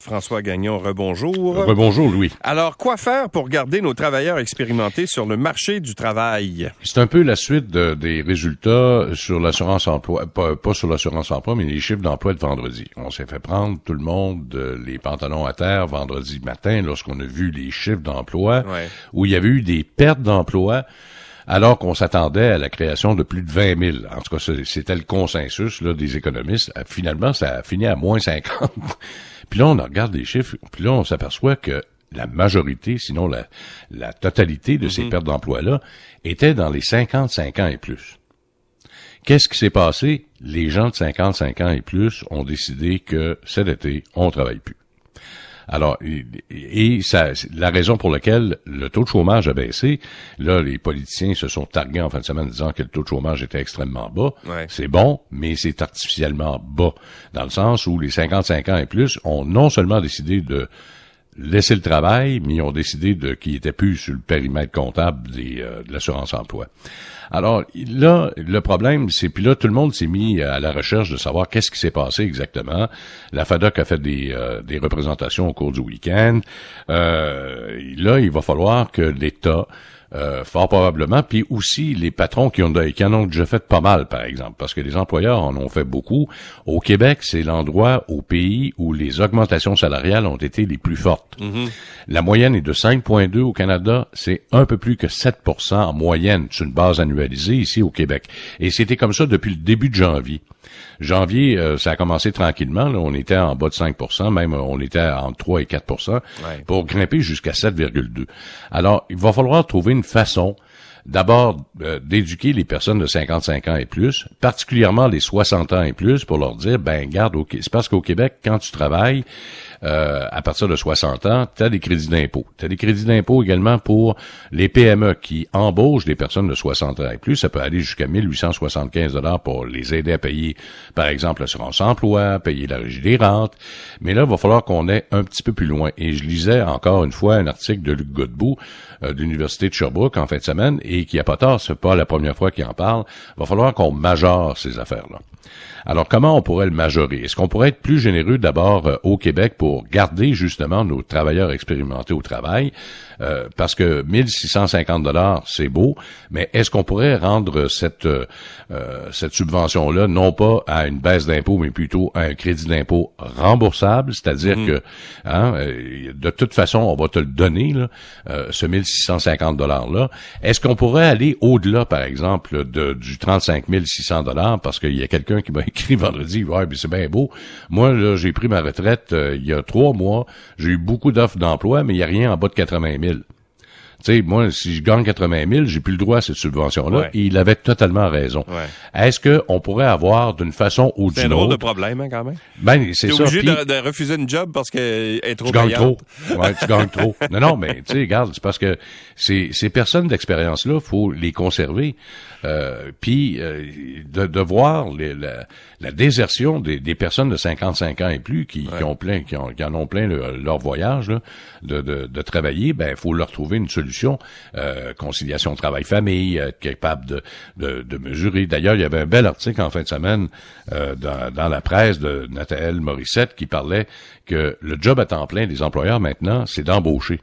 François Gagnon, rebonjour. Rebonjour, Louis. Alors, quoi faire pour garder nos travailleurs expérimentés sur le marché du travail? C'est un peu la suite des résultats sur l'assurance emploi, pas, sur l'assurance emploi, mais les chiffres d'emploi de vendredi. On s'est fait prendre tout le monde les pantalons à terre vendredi matin lorsqu'on a vu les chiffres d'emploi, où il y avait eu des pertes d'emploi alors qu'on s'attendait à la création de plus de 20 000. En tout cas, c'était le consensus là, des économistes. Finalement, ça a fini à moins 50. Puis là, on regarde les chiffres, puis là, on s'aperçoit que la majorité, sinon la, la totalité de ces mhm. pertes d'emploi-là, étaient dans les 55 ans et plus. Qu'est-ce qui s'est passé? Les gens de 55 ans et plus ont décidé que cet été, on travaille plus. Alors, et, ça, la raison pour laquelle le taux de chômage a baissé, là, les politiciens se sont targués en fin de semaine en disant que le taux de chômage était extrêmement bas. C'est bon, mais c'est artificiellement bas, dans le sens où les 55 ans et plus ont non seulement décidé de laisser le travail, mais ils ont décidé de qu'ils étaient plus sur le périmètre comptable euh, de l'assurance emploi. Alors là, le problème, c'est puis là tout le monde s'est mis à la recherche de savoir qu'est-ce qui s'est passé exactement. La FADOC a fait des, euh, représentations au cours du week-end. Euh, là, il va falloir que l'État euh, fort probablement, puis aussi les patrons qui, ont, qui en ont déjà fait pas mal, par exemple, parce que les employeurs en ont fait beaucoup. Au Québec, c'est l'endroit au pays où les augmentations salariales ont été les plus fortes. Mm-hmm. La moyenne est de 5,2 au Canada, c'est un peu plus que 7% en moyenne sur une base annualisée ici au Québec. Et c'était comme ça depuis le début de janvier. Janvier, euh, ça a commencé tranquillement. On était en bas de 5% même euh, on était entre 3 et 4 pour grimper jusqu'à 7,2. Alors, il va falloir trouver une façon d'abord euh, d'éduquer les personnes de 55 ans et plus, particulièrement les 60 ans et plus, pour leur dire, ben garde, c'est parce qu'au Québec, quand tu travailles, euh, à partir de 60 ans, tu as des crédits d'impôt. Tu as des crédits d'impôt également pour les PME qui embauchent des personnes de 60 ans et plus. Ça peut aller jusqu'à 1875 dollars pour les aider à payer, par exemple, l'assurance emploi, payer la régie des rentes. Mais là, il va falloir qu'on ait un petit peu plus loin. Et je lisais encore une fois un article de Luc Godbout euh, de l'Université de Sherbrooke en fin de semaine et qui a pas tort, c'est pas la première fois qu'il en parle. Va falloir qu'on majore ces affaires-là. Alors, comment on pourrait le majorer? Est-ce qu'on pourrait être plus généreux d'abord euh, au Québec pour garder justement nos travailleurs expérimentés au travail? Euh, parce que 1650 dollars, c'est beau, mais est-ce qu'on pourrait rendre cette euh, cette subvention-là non pas à une baisse d'impôt, mais plutôt à un crédit d'impôt remboursable, c'est-à-dire mmh. que hein, de toute façon, on va te le donner, là, ce 1650 dollars-là. Est-ce qu'on pourrait aller au-delà, par exemple, de, du 35 600 dollars, parce qu'il y a quelqu'un qui m'a écrit vendredi, ouais, mais c'est bien beau. Moi, là, j'ai pris ma retraite euh, il y a trois mois. J'ai eu beaucoup d'offres d'emploi, mais il n'y a rien en bas de 80 000. Tu sais, moi, si je gagne 80 000, j'ai plus le droit à cette subvention-là. Et il avait totalement raison. Est-ce qu'on pourrait avoir d'une façon ou d'une autre... C'est un drôle de problème, hein, quand même. Ben, c'est ça. obligé de, refuser une job parce qu'elle est trop Tu gagnes trop. Ouais, tu gagnes trop. Non, non, mais tu sais, regarde, c'est parce que ces, ces personnes d'expérience-là, faut les conserver. Euh, puis euh, de, de, voir les, la, la, désertion des, des, personnes de 55 ans et plus qui, qui ont plein, qui, ont, qui, en ont plein leur voyage là, de, de, de, travailler, ben faut leur trouver une solution. Euh, conciliation travail-famille, être capable de, mesurer. D'ailleurs, il y avait un bel article en fin de semaine euh, dans, dans la presse de Nathalie Morissette qui parlait que le job à temps plein des employeurs maintenant, c'est d'embaucher.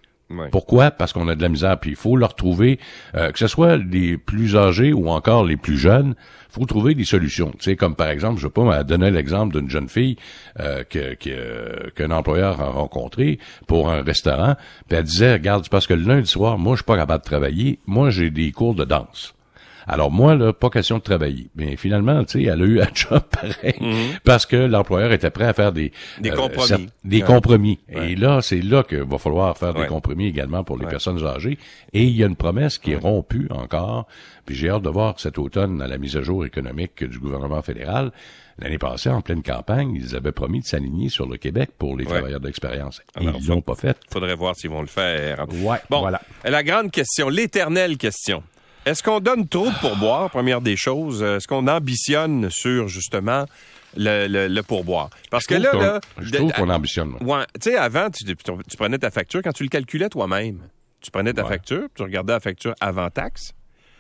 Pourquoi? Parce qu'on a de la misère. Puis il faut leur trouver, euh, que ce soit les plus âgés ou encore les plus jeunes, faut trouver des solutions. Tu sais, comme par exemple, je vais pas donner l'exemple d'une jeune fille euh, que, qu'un employeur a rencontré pour un restaurant. Puis elle disait, regarde, parce que le lundi soir, moi, je suis pas capable de travailler. Moi, j'ai des cours de danse. Alors moi, là, pas question de travailler. Mais finalement, tu sais, elle a eu un job pareil mhm. parce que l'employeur était prêt à faire des des euh, compromis. des compromis. Et là, c'est là qu'il va falloir faire des compromis également pour les personnes âgées. Et il y a une promesse qui est rompue encore. Puis j'ai hâte de voir cet automne à la mise à jour économique du gouvernement fédéral. L'année passée, en pleine campagne, ils avaient promis de s'aligner sur le Québec pour les travailleurs d'expérience. Ils l'ont pas fait. Faudrait voir s'ils vont le faire. Ouais, bon, voilà. La grande question, l'éternelle question. Est-ce qu'on donne trop de pourboire, première des choses? Est-ce qu'on ambitionne sur, justement, le, pourboire? Parce que là, là, je trouve qu'on ambitionne. Ouais, tu sais, avant, tu, prenais ta facture quand tu le calculais toi-même. Tu prenais ta facture, tu regardais la facture avant taxe.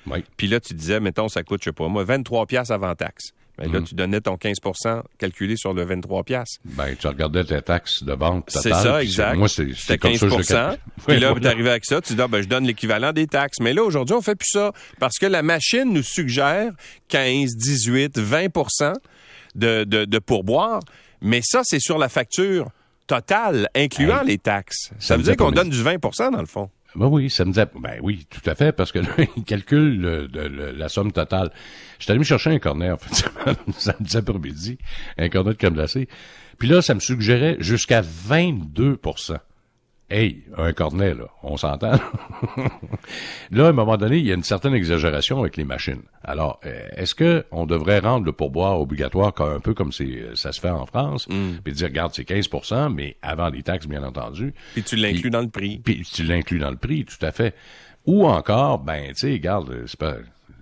Oui. Puis là, tu disais, mettons, ça coûte, je sais pas, moi, 23 pièces avant taxe. Ben là, Mhm. tu donnais ton 15% calculé sur le 23 piastres. Ben, tu regardais tes taxes de vente C'est ça, exact. Moi, c'est comme 15 ça je. Puis là, tu arrivé avec ça, tu dis, ah, ben, je donne l'équivalent des taxes. Mais là, aujourd'hui, on fait plus ça parce que la machine nous suggère 15, 18, 20 de, de, de pourboire. Mais ça, c'est sur la facture totale, incluant Hey, les taxes. Ça, ça veut dire qu'on donne du 20% dans le fond. Ben oui, ça me ben oui, tout à fait, parce que là, il calcule le- le- la somme totale. J'étais allé me chercher un cornet, en fait, samedi après-midi, un cornet de crème. Puis là, ça me suggérait jusqu'à 22 Hey, un cornet, là, on s'entend. là, à un moment donné, il y a une certaine exagération avec les machines. Alors, euh, est-ce que on devrait rendre le pourboire obligatoire comme- un peu comme c'est, ça se fait en France, puis dire, regarde, c'est 15% mais avant les taxes, bien entendu. Puis tu l'inclus dans le prix. Puis tu l'inclus dans le prix, tout à fait. Ou encore, ben, tu sais, regarde, c'est pas,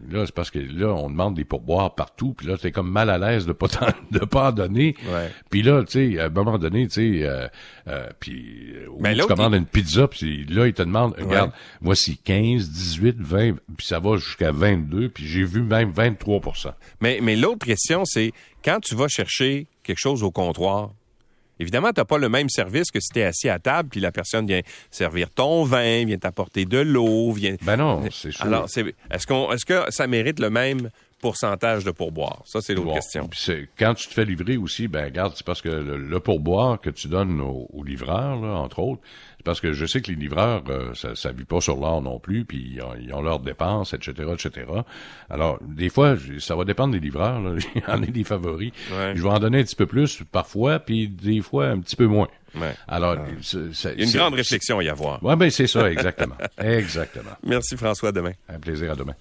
là, c'est parce que là, on demande des pourboires partout, puis là, t'es comme mal à l'aise de pas de pas en donner. Ouais. Puis là, tu sais, à un moment donné, tu sais, euh, euh, puis euh, tu commandes une pizza, puis là, ils te demandent, regarde, Ouais. voici 15, 18, 20, puis ça va jusqu'à 22, puis j'ai vu même 23% Mais, mais l'autre question, c'est quand tu vas chercher quelque chose au comptoir, évidemment, tu n'as pas le même service que si tu es assis à table, puis la personne vient servir ton vin, vient t'apporter de l'eau, vient. Ben non, c'est sûr. Alors, c'est- est-ce qu'on, est-ce que ça mérite le même pourcentage de pourboire? Ça, c'est l'autre Bon, question. puis c'est- quand tu te fais livrer aussi, ben regarde, c'est parce que le, le pourboire que tu donnes aux, aux livreurs, là, entre autres, c'est parce que je sais que les livreurs, euh, ça, ça vit pas sur l'or non plus, puis ils ont, ils ont leurs dépenses, etc., etc. Alors, des fois, ça va dépendre des livreurs. Là. Il y en a des favoris. Ouais. Je vais en donner un petit peu plus parfois, puis des fois un petit peu moins. Ouais. Alors, c'est- c'est- Il y a une c'est- grande réflexion à y avoir. Ouais, ben c'est ça, exactement. exactement. Merci François, à demain. Un plaisir à demain.